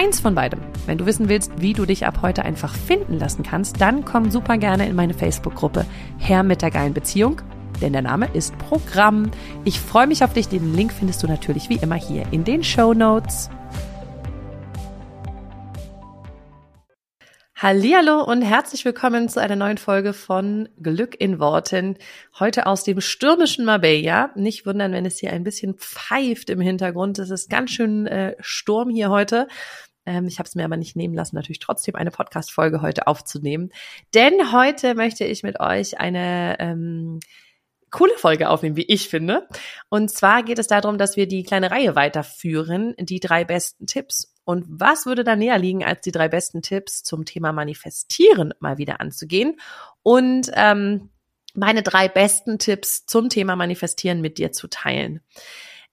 keins von beidem. Wenn du wissen willst, wie du dich ab heute einfach finden lassen kannst, dann komm super gerne in meine Facebook-Gruppe Herr mit der geilen Beziehung, denn der Name ist Programm. Ich freue mich auf dich. Den Link findest du natürlich wie immer hier in den Show Notes. Hallihallo und herzlich willkommen zu einer neuen Folge von Glück in Worten. Heute aus dem stürmischen Marbella. Nicht wundern, wenn es hier ein bisschen pfeift im Hintergrund. Es ist ganz schön äh, Sturm hier heute. Ähm, ich habe es mir aber nicht nehmen lassen, natürlich trotzdem eine Podcast-Folge heute aufzunehmen. Denn heute möchte ich mit euch eine ähm, coole Folge aufnehmen, wie ich finde. Und zwar geht es darum, dass wir die kleine Reihe weiterführen, die drei besten Tipps. Und was würde da näher liegen, als die drei besten Tipps zum Thema Manifestieren mal wieder anzugehen und ähm, meine drei besten Tipps zum Thema Manifestieren mit dir zu teilen.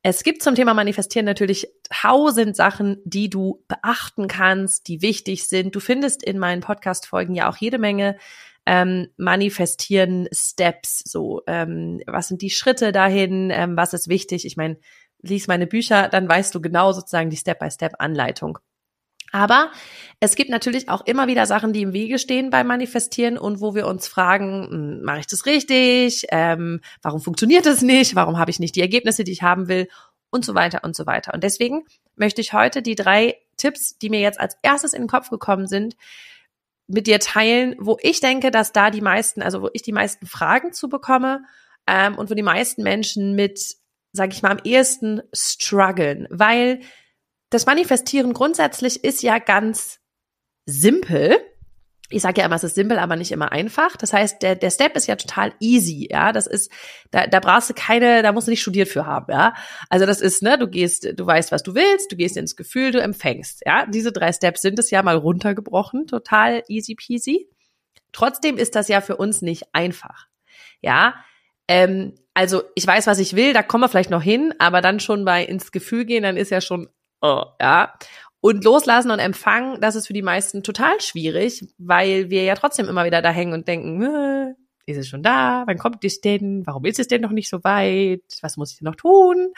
Es gibt zum Thema Manifestieren natürlich tausend Sachen, die du beachten kannst, die wichtig sind. Du findest in meinen Podcast-Folgen ja auch jede Menge ähm, manifestieren Steps, so ähm, was sind die Schritte dahin, ähm, was ist wichtig. Ich meine, lies meine Bücher, dann weißt du genau sozusagen die Step-by-Step-Anleitung. Aber es gibt natürlich auch immer wieder Sachen, die im Wege stehen beim Manifestieren und wo wir uns fragen, hm, mache ich das richtig? Ähm, warum funktioniert das nicht? Warum habe ich nicht die Ergebnisse, die ich haben will? Und so weiter und so weiter. Und deswegen möchte ich heute die drei Tipps, die mir jetzt als erstes in den Kopf gekommen sind, mit dir teilen, wo ich denke, dass da die meisten, also wo ich die meisten Fragen zu bekomme ähm, und wo die meisten Menschen mit, sage ich mal, am ehesten strugglen, weil das Manifestieren grundsätzlich ist ja ganz simpel ich sage ja immer, es ist simpel, aber nicht immer einfach. Das heißt, der, der Step ist ja total easy, ja. Das ist, da, da brauchst du keine, da musst du nicht studiert für haben, ja. Also das ist, ne, du gehst, du weißt, was du willst, du gehst ins Gefühl, du empfängst, ja. Diese drei Steps sind es ja mal runtergebrochen, total easy peasy. Trotzdem ist das ja für uns nicht einfach, ja. Ähm, also ich weiß, was ich will, da kommen wir vielleicht noch hin, aber dann schon bei ins Gefühl gehen, dann ist ja schon, oh, ja. Und loslassen und empfangen, das ist für die meisten total schwierig, weil wir ja trotzdem immer wieder da hängen und denken, äh, ist es schon da? Wann kommt es denn? Warum ist es denn noch nicht so weit? Was muss ich denn noch tun?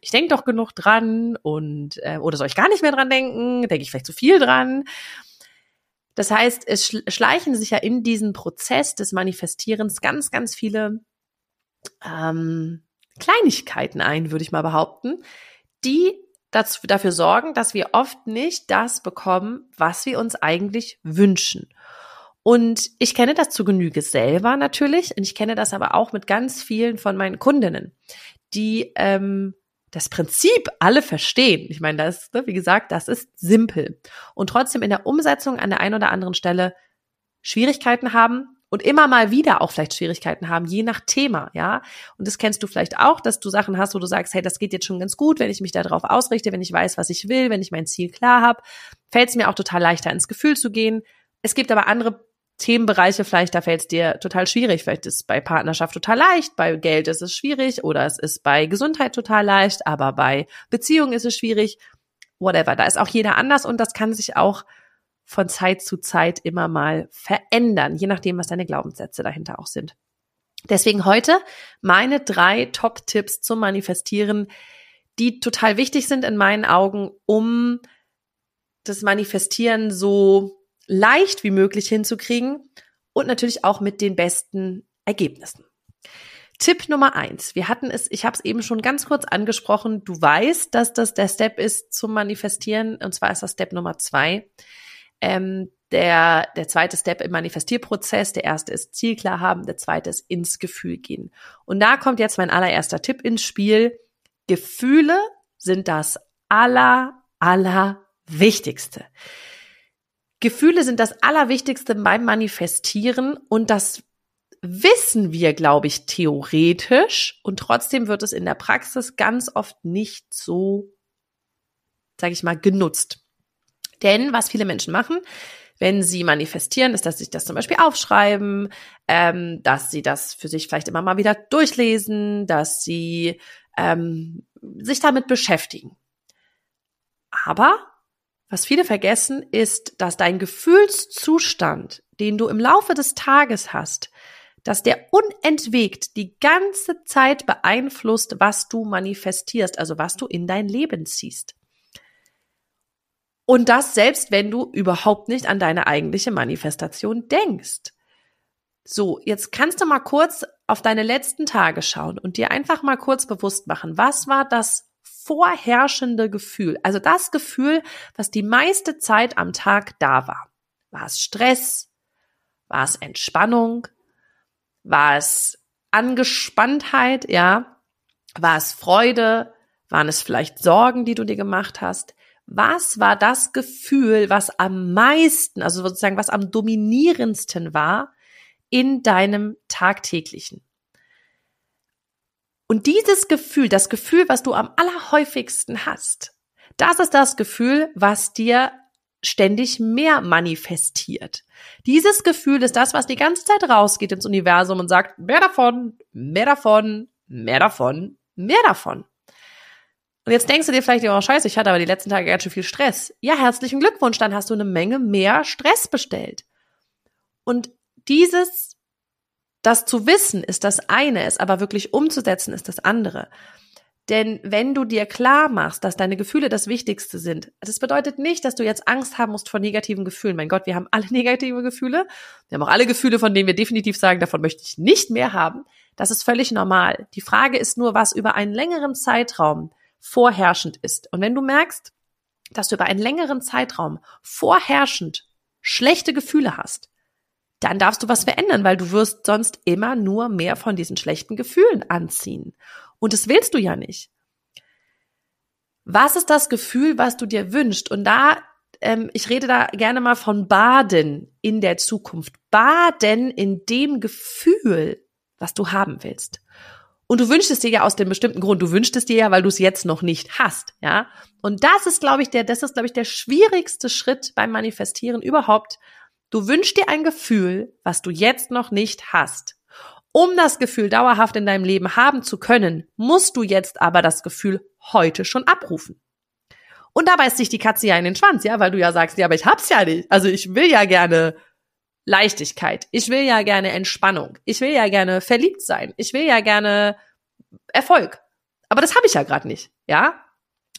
Ich denke doch genug dran und äh, oder soll ich gar nicht mehr dran denken? Denke ich vielleicht zu viel dran? Das heißt, es schleichen sich ja in diesen Prozess des Manifestierens ganz, ganz viele ähm, Kleinigkeiten ein, würde ich mal behaupten, die dazu, dafür sorgen, dass wir oft nicht das bekommen, was wir uns eigentlich wünschen. Und ich kenne das zu Genüge selber natürlich und ich kenne das aber auch mit ganz vielen von meinen Kundinnen, die ähm, das Prinzip alle verstehen. Ich meine, das, ne, wie gesagt, das ist simpel und trotzdem in der Umsetzung an der einen oder anderen Stelle Schwierigkeiten haben und immer mal wieder auch vielleicht Schwierigkeiten haben, je nach Thema, ja. Und das kennst du vielleicht auch, dass du Sachen hast, wo du sagst, hey, das geht jetzt schon ganz gut, wenn ich mich darauf ausrichte, wenn ich weiß, was ich will, wenn ich mein Ziel klar habe, fällt es mir auch total leichter ins Gefühl zu gehen. Es gibt aber andere Themenbereiche, vielleicht da fällt es dir total schwierig. Vielleicht ist bei Partnerschaft total leicht, bei Geld ist es schwierig oder es ist bei Gesundheit total leicht, aber bei Beziehungen ist es schwierig. Whatever. Da ist auch jeder anders und das kann sich auch von Zeit zu Zeit immer mal verändern, je nachdem, was deine Glaubenssätze dahinter auch sind. Deswegen heute meine drei Top-Tipps zum Manifestieren, die total wichtig sind in meinen Augen, um das Manifestieren so leicht wie möglich hinzukriegen und natürlich auch mit den besten Ergebnissen. Tipp Nummer eins. Wir hatten es, ich habe es eben schon ganz kurz angesprochen. Du weißt, dass das der Step ist zum Manifestieren. Und zwar ist das Step Nummer zwei. Ähm, der, der zweite Step im Manifestierprozess, der erste ist Ziel klar haben, der zweite ist ins Gefühl gehen. Und da kommt jetzt mein allererster Tipp ins Spiel. Gefühle sind das aller, aller Wichtigste. Gefühle sind das Allerwichtigste beim Manifestieren und das wissen wir, glaube ich, theoretisch und trotzdem wird es in der Praxis ganz oft nicht so, sage ich mal, genutzt. Denn was viele Menschen machen, wenn sie manifestieren, ist, dass sie das zum Beispiel aufschreiben, ähm, dass sie das für sich vielleicht immer mal wieder durchlesen, dass sie ähm, sich damit beschäftigen. Aber was viele vergessen, ist, dass dein Gefühlszustand, den du im Laufe des Tages hast, dass der unentwegt die ganze Zeit beeinflusst, was du manifestierst, also was du in dein Leben ziehst. Und das selbst, wenn du überhaupt nicht an deine eigentliche Manifestation denkst. So, jetzt kannst du mal kurz auf deine letzten Tage schauen und dir einfach mal kurz bewusst machen, was war das vorherrschende Gefühl? Also das Gefühl, was die meiste Zeit am Tag da war. War es Stress? War es Entspannung? War es Angespanntheit? Ja. War es Freude? Waren es vielleicht Sorgen, die du dir gemacht hast? Was war das Gefühl, was am meisten, also sozusagen was am dominierendsten war in deinem tagtäglichen? Und dieses Gefühl, das Gefühl, was du am allerhäufigsten hast, das ist das Gefühl, was dir ständig mehr manifestiert. Dieses Gefühl ist das, was die ganze Zeit rausgeht ins Universum und sagt, mehr davon, mehr davon, mehr davon, mehr davon. Und jetzt denkst du dir vielleicht, oh scheiße, ich hatte aber die letzten Tage ganz schön viel Stress. Ja, herzlichen Glückwunsch, dann hast du eine Menge mehr Stress bestellt. Und dieses, das zu wissen, ist das eine, es aber wirklich umzusetzen, ist das andere. Denn wenn du dir klar machst, dass deine Gefühle das Wichtigste sind, das bedeutet nicht, dass du jetzt Angst haben musst vor negativen Gefühlen. Mein Gott, wir haben alle negative Gefühle. Wir haben auch alle Gefühle, von denen wir definitiv sagen, davon möchte ich nicht mehr haben. Das ist völlig normal. Die Frage ist nur, was über einen längeren Zeitraum vorherrschend ist. Und wenn du merkst, dass du über einen längeren Zeitraum vorherrschend schlechte Gefühle hast, dann darfst du was verändern, weil du wirst sonst immer nur mehr von diesen schlechten Gefühlen anziehen. Und das willst du ja nicht. Was ist das Gefühl, was du dir wünschst? Und da, ähm, ich rede da gerne mal von Baden in der Zukunft. Baden in dem Gefühl, was du haben willst. Und du wünschst es dir ja aus dem bestimmten Grund. Du wünschst es dir ja, weil du es jetzt noch nicht hast, ja. Und das ist, glaube ich, der, das ist, glaube ich, der schwierigste Schritt beim Manifestieren überhaupt. Du wünschst dir ein Gefühl, was du jetzt noch nicht hast. Um das Gefühl dauerhaft in deinem Leben haben zu können, musst du jetzt aber das Gefühl heute schon abrufen. Und dabei ist sich die Katze ja in den Schwanz, ja, weil du ja sagst, ja, aber ich hab's ja nicht. Also ich will ja gerne Leichtigkeit. Ich will ja gerne Entspannung. Ich will ja gerne verliebt sein. Ich will ja gerne Erfolg. Aber das habe ich ja gerade nicht, ja?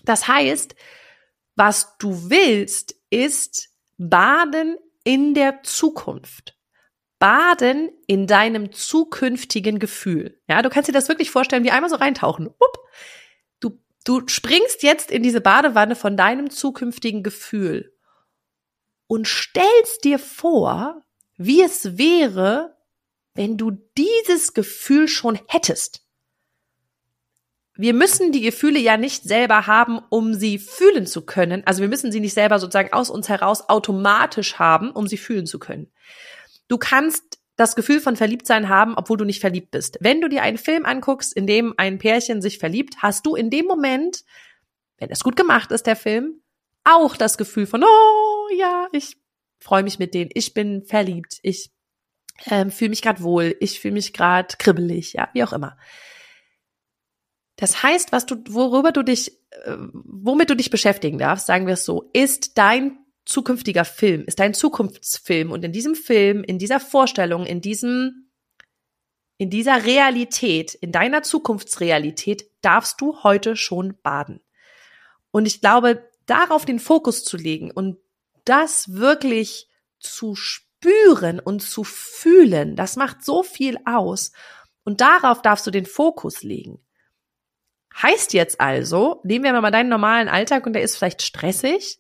Das heißt, was du willst, ist baden in der Zukunft. Baden in deinem zukünftigen Gefühl. Ja, du kannst dir das wirklich vorstellen, wie einmal so reintauchen. Upp. Du, du springst jetzt in diese Badewanne von deinem zukünftigen Gefühl und stellst dir vor, wie es wäre, wenn du dieses Gefühl schon hättest. Wir müssen die Gefühle ja nicht selber haben, um sie fühlen zu können. Also wir müssen sie nicht selber sozusagen aus uns heraus automatisch haben, um sie fühlen zu können. Du kannst das Gefühl von Verliebtsein haben, obwohl du nicht verliebt bist. Wenn du dir einen Film anguckst, in dem ein Pärchen sich verliebt, hast du in dem Moment, wenn es gut gemacht ist, der Film, auch das Gefühl von, oh ja, ich freue mich mit denen, ich bin verliebt, ich ähm, fühle mich gerade wohl, ich fühle mich gerade kribbelig, ja, wie auch immer. Das heißt, was du, worüber du dich, äh, womit du dich beschäftigen darfst, sagen wir es so, ist dein zukünftiger Film, ist dein Zukunftsfilm. Und in diesem Film, in dieser Vorstellung, in diesem, in dieser Realität, in deiner Zukunftsrealität darfst du heute schon baden. Und ich glaube, darauf den Fokus zu legen und das wirklich zu spüren und zu fühlen, das macht so viel aus. Und darauf darfst du den Fokus legen. Heißt jetzt also, nehmen wir mal deinen normalen Alltag und der ist vielleicht stressig.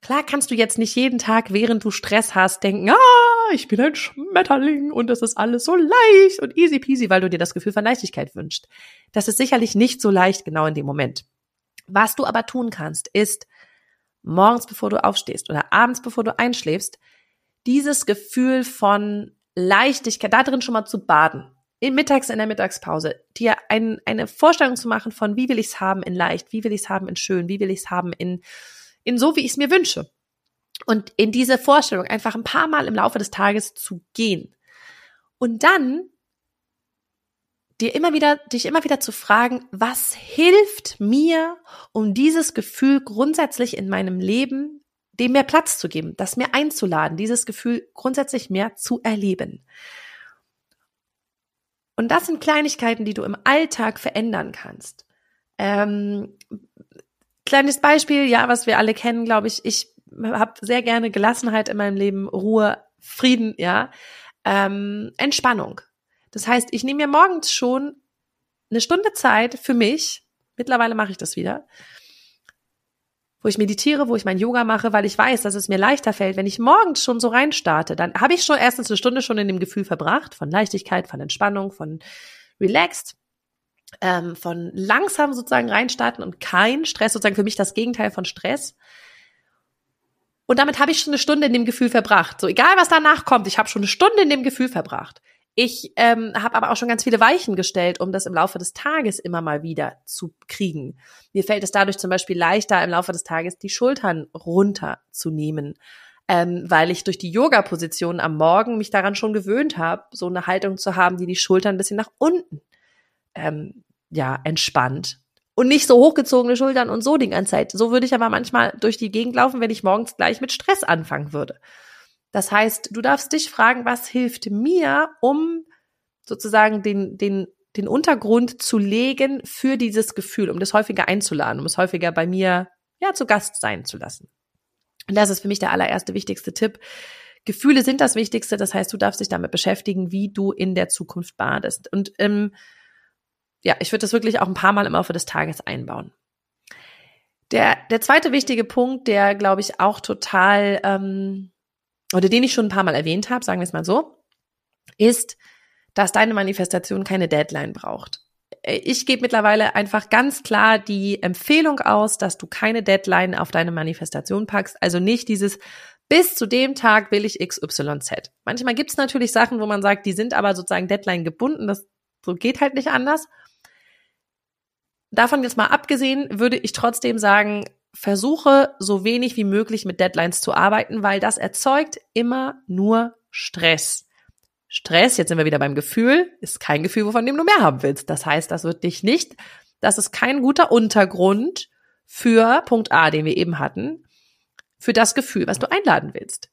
Klar kannst du jetzt nicht jeden Tag, während du Stress hast, denken, ah, ich bin ein Schmetterling und das ist alles so leicht und easy peasy, weil du dir das Gefühl von Leichtigkeit wünschst. Das ist sicherlich nicht so leicht genau in dem Moment. Was du aber tun kannst, ist morgens, bevor du aufstehst oder abends, bevor du einschläfst, dieses Gefühl von Leichtigkeit, da drin schon mal zu baden. In mittags in der Mittagspause, dir ein, eine Vorstellung zu machen von, wie will ich es haben in leicht, wie will ich es haben in schön, wie will ich es haben in, in so, wie ich es mir wünsche. Und in diese Vorstellung einfach ein paar Mal im Laufe des Tages zu gehen. Und dann dir immer wieder, dich immer wieder zu fragen, was hilft mir, um dieses Gefühl grundsätzlich in meinem Leben dem mehr Platz zu geben, das mehr einzuladen, dieses Gefühl grundsätzlich mehr zu erleben. Und das sind Kleinigkeiten, die du im Alltag verändern kannst. Ähm, kleines Beispiel, ja, was wir alle kennen, glaube ich. Ich habe sehr gerne Gelassenheit in meinem Leben, Ruhe, Frieden, ja, ähm, Entspannung. Das heißt, ich nehme mir morgens schon eine Stunde Zeit für mich. Mittlerweile mache ich das wieder wo ich meditiere, wo ich mein Yoga mache, weil ich weiß, dass es mir leichter fällt, wenn ich morgens schon so reinstarte, dann habe ich schon erstens eine Stunde schon in dem Gefühl verbracht, von Leichtigkeit, von Entspannung, von relaxed, ähm, von langsam sozusagen reinstarten und kein Stress, sozusagen für mich das Gegenteil von Stress. Und damit habe ich schon eine Stunde in dem Gefühl verbracht. So egal, was danach kommt, ich habe schon eine Stunde in dem Gefühl verbracht. Ich ähm, habe aber auch schon ganz viele Weichen gestellt, um das im Laufe des Tages immer mal wieder zu kriegen. Mir fällt es dadurch zum Beispiel leichter, im Laufe des Tages die Schultern runterzunehmen, ähm, weil ich durch die Yoga-Position am Morgen mich daran schon gewöhnt habe, so eine Haltung zu haben, die die Schultern ein bisschen nach unten ähm, ja entspannt und nicht so hochgezogene Schultern und so die ganze Zeit. So würde ich aber manchmal durch die Gegend laufen, wenn ich morgens gleich mit Stress anfangen würde. Das heißt, du darfst dich fragen, was hilft mir, um sozusagen den, den, den Untergrund zu legen für dieses Gefühl, um das häufiger einzuladen, um es häufiger bei mir, ja, zu Gast sein zu lassen. Und das ist für mich der allererste wichtigste Tipp. Gefühle sind das Wichtigste. Das heißt, du darfst dich damit beschäftigen, wie du in der Zukunft badest. Und ähm, ja, ich würde das wirklich auch ein paar Mal im Laufe des Tages einbauen. Der, der zweite wichtige Punkt, der, glaube ich, auch total ähm, oder den ich schon ein paar Mal erwähnt habe, sagen wir es mal so, ist, dass deine Manifestation keine Deadline braucht. Ich gebe mittlerweile einfach ganz klar die Empfehlung aus, dass du keine Deadline auf deine Manifestation packst. Also nicht dieses bis zu dem Tag will ich XYZ. Manchmal gibt es natürlich Sachen, wo man sagt, die sind aber sozusagen Deadline gebunden. Das so geht halt nicht anders. Davon jetzt mal abgesehen, würde ich trotzdem sagen, versuche so wenig wie möglich mit Deadlines zu arbeiten, weil das erzeugt immer nur Stress. Stress, jetzt sind wir wieder beim Gefühl, ist kein Gefühl, wovon du mehr haben willst. Das heißt, das wird dich nicht, das ist kein guter Untergrund für Punkt A, den wir eben hatten, für das Gefühl, was du einladen willst.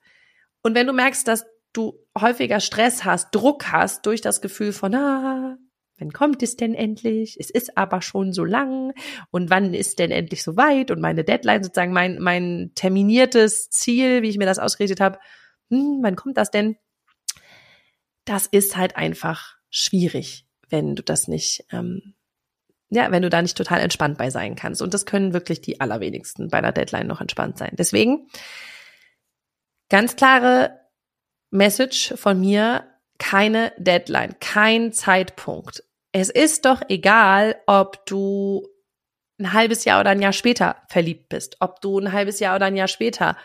Und wenn du merkst, dass du häufiger Stress hast, Druck hast durch das Gefühl von, ah, Wann kommt es denn endlich? Es ist aber schon so lang. Und wann ist denn endlich so weit? Und meine Deadline, sozusagen mein, mein terminiertes Ziel, wie ich mir das ausgerichtet habe, hm, wann kommt das denn? Das ist halt einfach schwierig, wenn du das nicht, ähm, ja, wenn du da nicht total entspannt bei sein kannst. Und das können wirklich die allerwenigsten bei einer Deadline noch entspannt sein. Deswegen ganz klare Message von mir, keine Deadline, kein Zeitpunkt. Es ist doch egal, ob du ein halbes Jahr oder ein Jahr später verliebt bist, ob du ein halbes Jahr oder ein Jahr später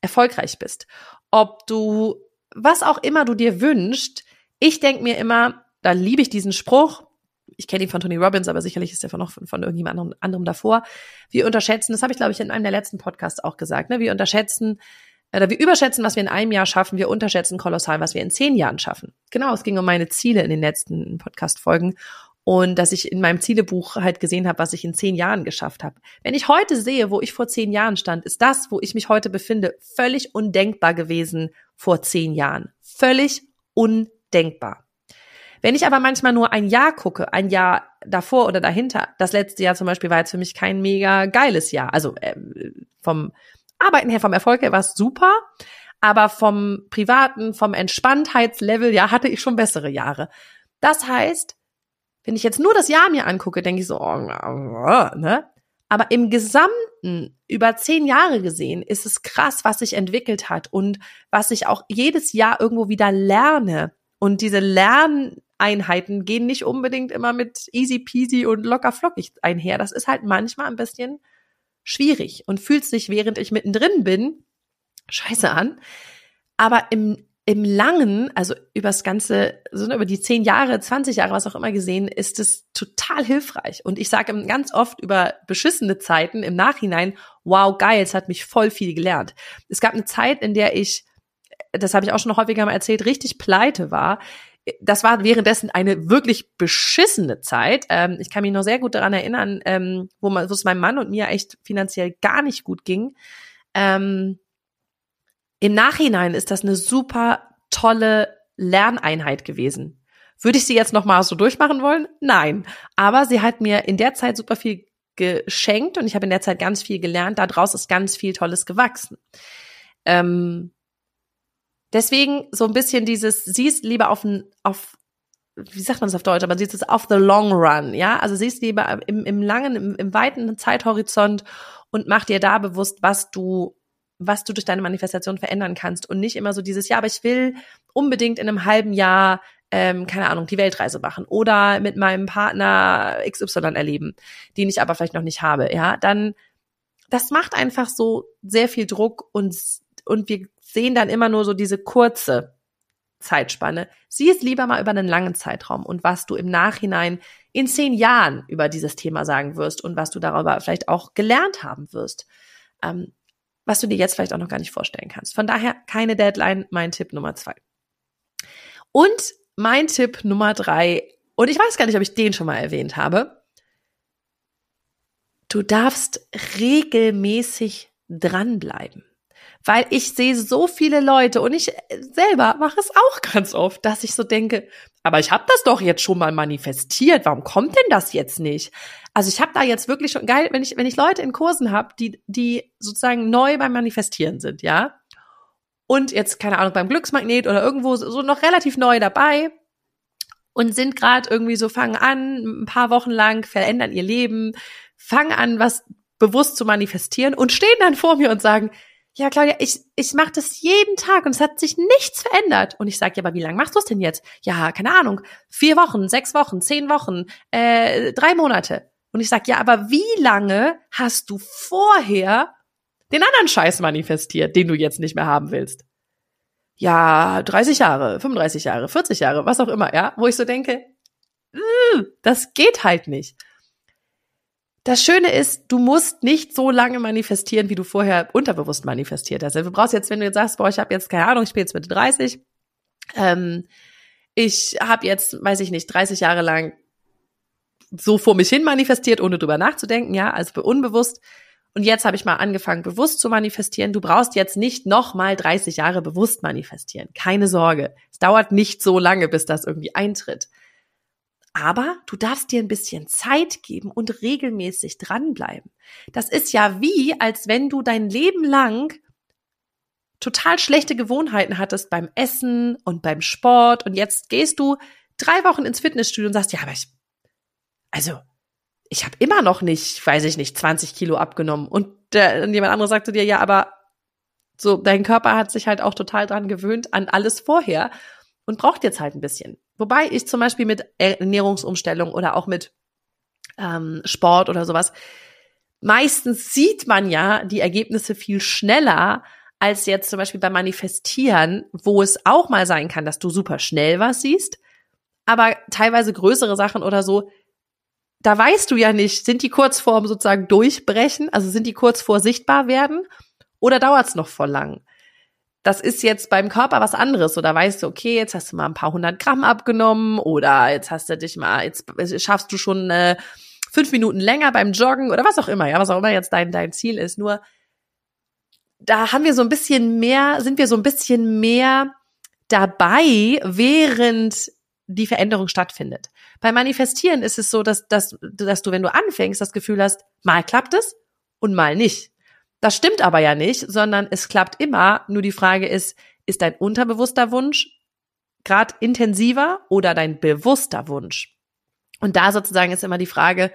erfolgreich bist, ob du was auch immer du dir wünschst. Ich denke mir immer, da liebe ich diesen Spruch. Ich kenne ihn von Tony Robbins, aber sicherlich ist er von noch von, von irgendjemand anderem, anderem davor. Wir unterschätzen, das habe ich glaube ich in einem der letzten Podcasts auch gesagt, ne? wir unterschätzen oder wir überschätzen, was wir in einem Jahr schaffen, wir unterschätzen kolossal, was wir in zehn Jahren schaffen. Genau, es ging um meine Ziele in den letzten Podcast-Folgen und dass ich in meinem Zielebuch halt gesehen habe, was ich in zehn Jahren geschafft habe. Wenn ich heute sehe, wo ich vor zehn Jahren stand, ist das, wo ich mich heute befinde, völlig undenkbar gewesen vor zehn Jahren. Völlig undenkbar. Wenn ich aber manchmal nur ein Jahr gucke, ein Jahr davor oder dahinter, das letzte Jahr zum Beispiel war jetzt für mich kein mega geiles Jahr. Also äh, vom Arbeiten her, vom Erfolg her war es super, aber vom privaten, vom Entspanntheitslevel, ja, hatte ich schon bessere Jahre. Das heißt, wenn ich jetzt nur das Jahr mir angucke, denke ich so, oh, ne? Aber im Gesamten über zehn Jahre gesehen ist es krass, was sich entwickelt hat und was ich auch jedes Jahr irgendwo wieder lerne. Und diese Lerneinheiten gehen nicht unbedingt immer mit easy peasy und locker flockig einher. Das ist halt manchmal ein bisschen schwierig und fühlt sich, während ich mittendrin bin, scheiße an. Aber im, im Langen, also übers ganze, so über die zehn Jahre, 20 Jahre, was auch immer gesehen, ist es total hilfreich. Und ich sage ganz oft über beschissene Zeiten im Nachhinein, wow, geil, es hat mich voll viel gelernt. Es gab eine Zeit, in der ich, das habe ich auch schon häufiger mal erzählt, richtig pleite war das war währenddessen eine wirklich beschissene Zeit. Ähm, ich kann mich noch sehr gut daran erinnern, ähm, wo, es meinem Mann und mir echt finanziell gar nicht gut ging. Ähm, Im Nachhinein ist das eine super tolle Lerneinheit gewesen. Würde ich sie jetzt noch mal so durchmachen wollen? Nein. Aber sie hat mir in der Zeit super viel geschenkt und ich habe in der Zeit ganz viel gelernt. Daraus ist ganz viel Tolles gewachsen. Ähm, Deswegen so ein bisschen dieses, siehst lieber auf, auf wie sagt man das auf Deutsch, aber siehst es auf the long run, ja? Also siehst lieber im, im langen, im, im weiten Zeithorizont und mach dir da bewusst, was du, was du durch deine Manifestation verändern kannst und nicht immer so dieses, ja, aber ich will unbedingt in einem halben Jahr, ähm, keine Ahnung, die Weltreise machen oder mit meinem Partner XY erleben, den ich aber vielleicht noch nicht habe, ja? Dann, das macht einfach so sehr viel Druck und, und wir sehen dann immer nur so diese kurze Zeitspanne. Sieh es lieber mal über einen langen Zeitraum und was du im Nachhinein in zehn Jahren über dieses Thema sagen wirst und was du darüber vielleicht auch gelernt haben wirst, ähm, was du dir jetzt vielleicht auch noch gar nicht vorstellen kannst. Von daher keine Deadline, mein Tipp Nummer zwei. Und mein Tipp Nummer drei, und ich weiß gar nicht, ob ich den schon mal erwähnt habe, du darfst regelmäßig dranbleiben. Weil ich sehe so viele Leute und ich selber mache es auch ganz oft, dass ich so denke, aber ich habe das doch jetzt schon mal manifestiert, warum kommt denn das jetzt nicht? Also ich habe da jetzt wirklich schon geil, wenn ich wenn ich Leute in Kursen habe, die die sozusagen neu beim Manifestieren sind, ja? Und jetzt keine Ahnung beim Glücksmagnet oder irgendwo so noch relativ neu dabei und sind gerade irgendwie so fangen an, ein paar Wochen lang verändern ihr Leben, fangen an, was bewusst zu manifestieren und stehen dann vor mir und sagen, ja, Claudia, ich, ich mache das jeden Tag und es hat sich nichts verändert. Und ich sage, ja, aber wie lange machst du es denn jetzt? Ja, keine Ahnung, vier Wochen, sechs Wochen, zehn Wochen, äh, drei Monate. Und ich sage, ja, aber wie lange hast du vorher den anderen Scheiß manifestiert, den du jetzt nicht mehr haben willst? Ja, 30 Jahre, 35 Jahre, 40 Jahre, was auch immer, ja, wo ich so denke, das geht halt nicht. Das Schöne ist, du musst nicht so lange manifestieren, wie du vorher unterbewusst manifestiert hast. Du brauchst jetzt, wenn du jetzt sagst, boah, ich habe jetzt keine Ahnung, ich bin jetzt Mitte 30, ähm, ich habe jetzt, weiß ich nicht, 30 Jahre lang so vor mich hin manifestiert, ohne drüber nachzudenken, ja, also unbewusst. Und jetzt habe ich mal angefangen, bewusst zu manifestieren. Du brauchst jetzt nicht noch mal 30 Jahre bewusst manifestieren. Keine Sorge. Es dauert nicht so lange, bis das irgendwie eintritt. Aber du darfst dir ein bisschen Zeit geben und regelmäßig dranbleiben. Das ist ja wie, als wenn du dein Leben lang total schlechte Gewohnheiten hattest beim Essen und beim Sport und jetzt gehst du drei Wochen ins Fitnessstudio und sagst, ja, aber ich, also, ich habe immer noch nicht, weiß ich nicht, 20 Kilo abgenommen. Und, der, und jemand anderes sagte dir, ja, aber so, dein Körper hat sich halt auch total dran gewöhnt an alles vorher und braucht jetzt halt ein bisschen. Wobei ich zum Beispiel mit Ernährungsumstellung oder auch mit ähm, Sport oder sowas, meistens sieht man ja die Ergebnisse viel schneller als jetzt zum Beispiel beim Manifestieren, wo es auch mal sein kann, dass du super schnell was siehst, aber teilweise größere Sachen oder so, da weißt du ja nicht, sind die kurz vorm sozusagen durchbrechen, also sind die kurz vor sichtbar werden oder dauert es noch voll lang? Das ist jetzt beim Körper was anderes. Oder weißt du, okay, jetzt hast du mal ein paar hundert Gramm abgenommen oder jetzt hast du dich mal, jetzt schaffst du schon äh, fünf Minuten länger beim Joggen oder was auch immer, ja, was auch immer jetzt dein, dein Ziel ist. Nur da haben wir so ein bisschen mehr, sind wir so ein bisschen mehr dabei, während die Veränderung stattfindet. Beim Manifestieren ist es so, dass, dass, dass du, wenn du anfängst, das Gefühl hast, mal klappt es und mal nicht. Das stimmt aber ja nicht, sondern es klappt immer. Nur die Frage ist, ist dein unterbewusster Wunsch gerade intensiver oder dein bewusster Wunsch? Und da sozusagen ist immer die Frage,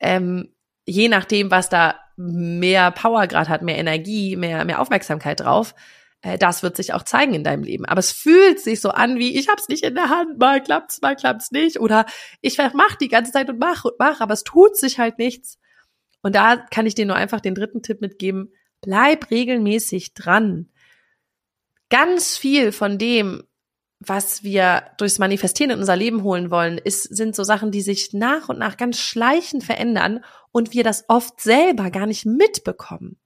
ähm, je nachdem, was da mehr Power gerade hat, mehr Energie, mehr, mehr Aufmerksamkeit drauf, äh, das wird sich auch zeigen in deinem Leben. Aber es fühlt sich so an wie, ich hab's nicht in der Hand, mal klappt's, mal klappt's nicht. Oder ich mach die ganze Zeit und mach und mach, aber es tut sich halt nichts. Und da kann ich dir nur einfach den dritten Tipp mitgeben. Bleib regelmäßig dran. Ganz viel von dem, was wir durchs Manifestieren in unser Leben holen wollen, ist, sind so Sachen, die sich nach und nach ganz schleichend verändern und wir das oft selber gar nicht mitbekommen.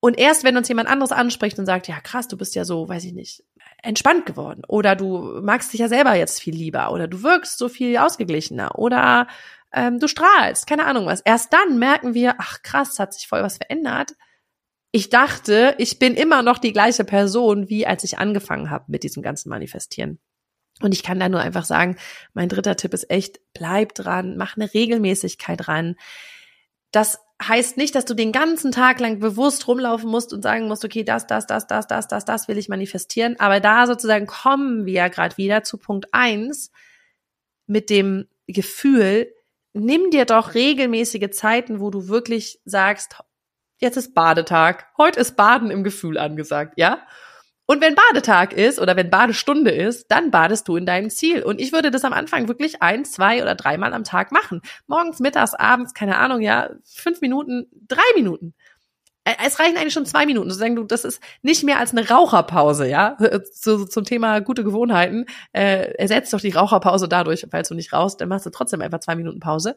Und erst wenn uns jemand anderes anspricht und sagt, ja krass, du bist ja so, weiß ich nicht, entspannt geworden oder du magst dich ja selber jetzt viel lieber oder du wirkst so viel ausgeglichener oder ähm, du strahlst, keine Ahnung was. Erst dann merken wir, ach krass, hat sich voll was verändert ich dachte, ich bin immer noch die gleiche Person, wie als ich angefangen habe mit diesem ganzen Manifestieren. Und ich kann da nur einfach sagen, mein dritter Tipp ist echt, bleib dran, mach eine Regelmäßigkeit ran. Das heißt nicht, dass du den ganzen Tag lang bewusst rumlaufen musst und sagen musst, okay, das, das, das, das, das, das, das will ich manifestieren. Aber da sozusagen kommen wir ja gerade wieder zu Punkt eins mit dem Gefühl, nimm dir doch regelmäßige Zeiten, wo du wirklich sagst, jetzt ist Badetag. Heute ist Baden im Gefühl angesagt, ja? Und wenn Badetag ist oder wenn Badestunde ist, dann badest du in deinem Ziel. Und ich würde das am Anfang wirklich ein, zwei oder dreimal am Tag machen. Morgens, mittags, abends, keine Ahnung, ja, fünf Minuten, drei Minuten. Es reichen eigentlich schon zwei Minuten. Sozusagen, du, das ist nicht mehr als eine Raucherpause, ja. So, zum Thema gute Gewohnheiten. Äh, ersetzt doch die Raucherpause dadurch, falls du nicht rauchst, dann machst du trotzdem einfach zwei Minuten Pause.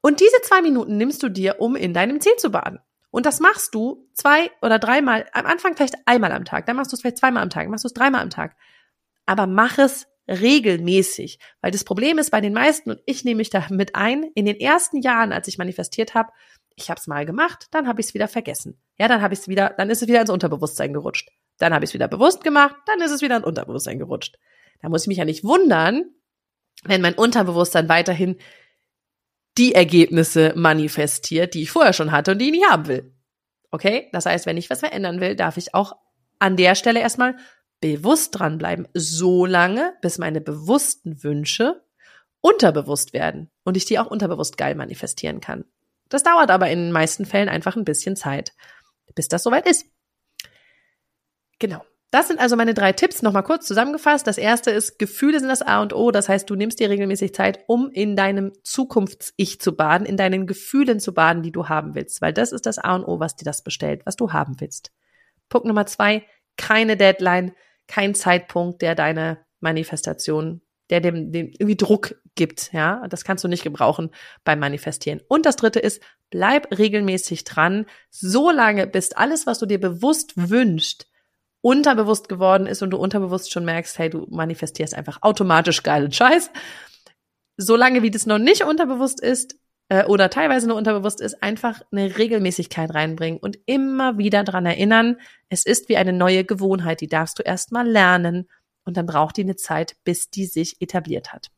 Und diese zwei Minuten nimmst du dir, um in deinem Ziel zu baden. Und das machst du zwei oder dreimal, am Anfang vielleicht einmal am Tag, dann machst du es vielleicht zweimal am Tag, dann machst du es dreimal am Tag. Aber mach es regelmäßig. Weil das Problem ist bei den meisten, und ich nehme mich da mit ein, in den ersten Jahren, als ich manifestiert habe, ich habe es mal gemacht, dann habe ich es wieder vergessen. Ja, dann habe ich es wieder, dann ist es wieder ins Unterbewusstsein gerutscht. Dann habe ich es wieder bewusst gemacht, dann ist es wieder ins Unterbewusstsein gerutscht. Da muss ich mich ja nicht wundern, wenn mein Unterbewusstsein weiterhin die Ergebnisse manifestiert, die ich vorher schon hatte und die ich nicht haben will. Okay? Das heißt, wenn ich was verändern will, darf ich auch an der Stelle erstmal bewusst dranbleiben, so lange, bis meine bewussten Wünsche unterbewusst werden und ich die auch unterbewusst geil manifestieren kann. Das dauert aber in den meisten Fällen einfach ein bisschen Zeit, bis das soweit ist. Genau. Das sind also meine drei Tipps, nochmal kurz zusammengefasst. Das erste ist, Gefühle sind das A und O. Das heißt, du nimmst dir regelmäßig Zeit, um in deinem Zukunfts-Ich zu baden, in deinen Gefühlen zu baden, die du haben willst. Weil das ist das A und O, was dir das bestellt, was du haben willst. Punkt Nummer zwei, keine Deadline, kein Zeitpunkt, der deine Manifestation, der dem, dem irgendwie Druck gibt. Ja, das kannst du nicht gebrauchen beim Manifestieren. Und das dritte ist, bleib regelmäßig dran, so lange, bis alles, was du dir bewusst wünschst, unterbewusst geworden ist und du unterbewusst schon merkst, hey, du manifestierst einfach automatisch geilen Scheiß. Solange wie das noch nicht unterbewusst ist äh, oder teilweise nur unterbewusst ist, einfach eine Regelmäßigkeit reinbringen und immer wieder dran erinnern, es ist wie eine neue Gewohnheit, die darfst du erst mal lernen und dann braucht die eine Zeit, bis die sich etabliert hat.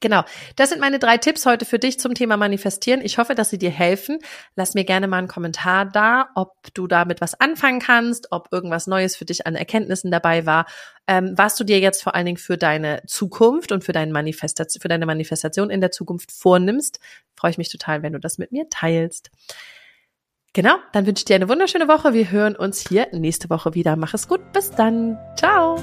Genau, das sind meine drei Tipps heute für dich zum Thema Manifestieren. Ich hoffe, dass sie dir helfen. Lass mir gerne mal einen Kommentar da, ob du damit was anfangen kannst, ob irgendwas Neues für dich an Erkenntnissen dabei war, ähm, was du dir jetzt vor allen Dingen für deine Zukunft und für, deine Manifestation, für deine Manifestation in der Zukunft vornimmst. Freue ich mich total, wenn du das mit mir teilst. Genau, dann wünsche ich dir eine wunderschöne Woche. Wir hören uns hier nächste Woche wieder. Mach es gut. Bis dann. Ciao.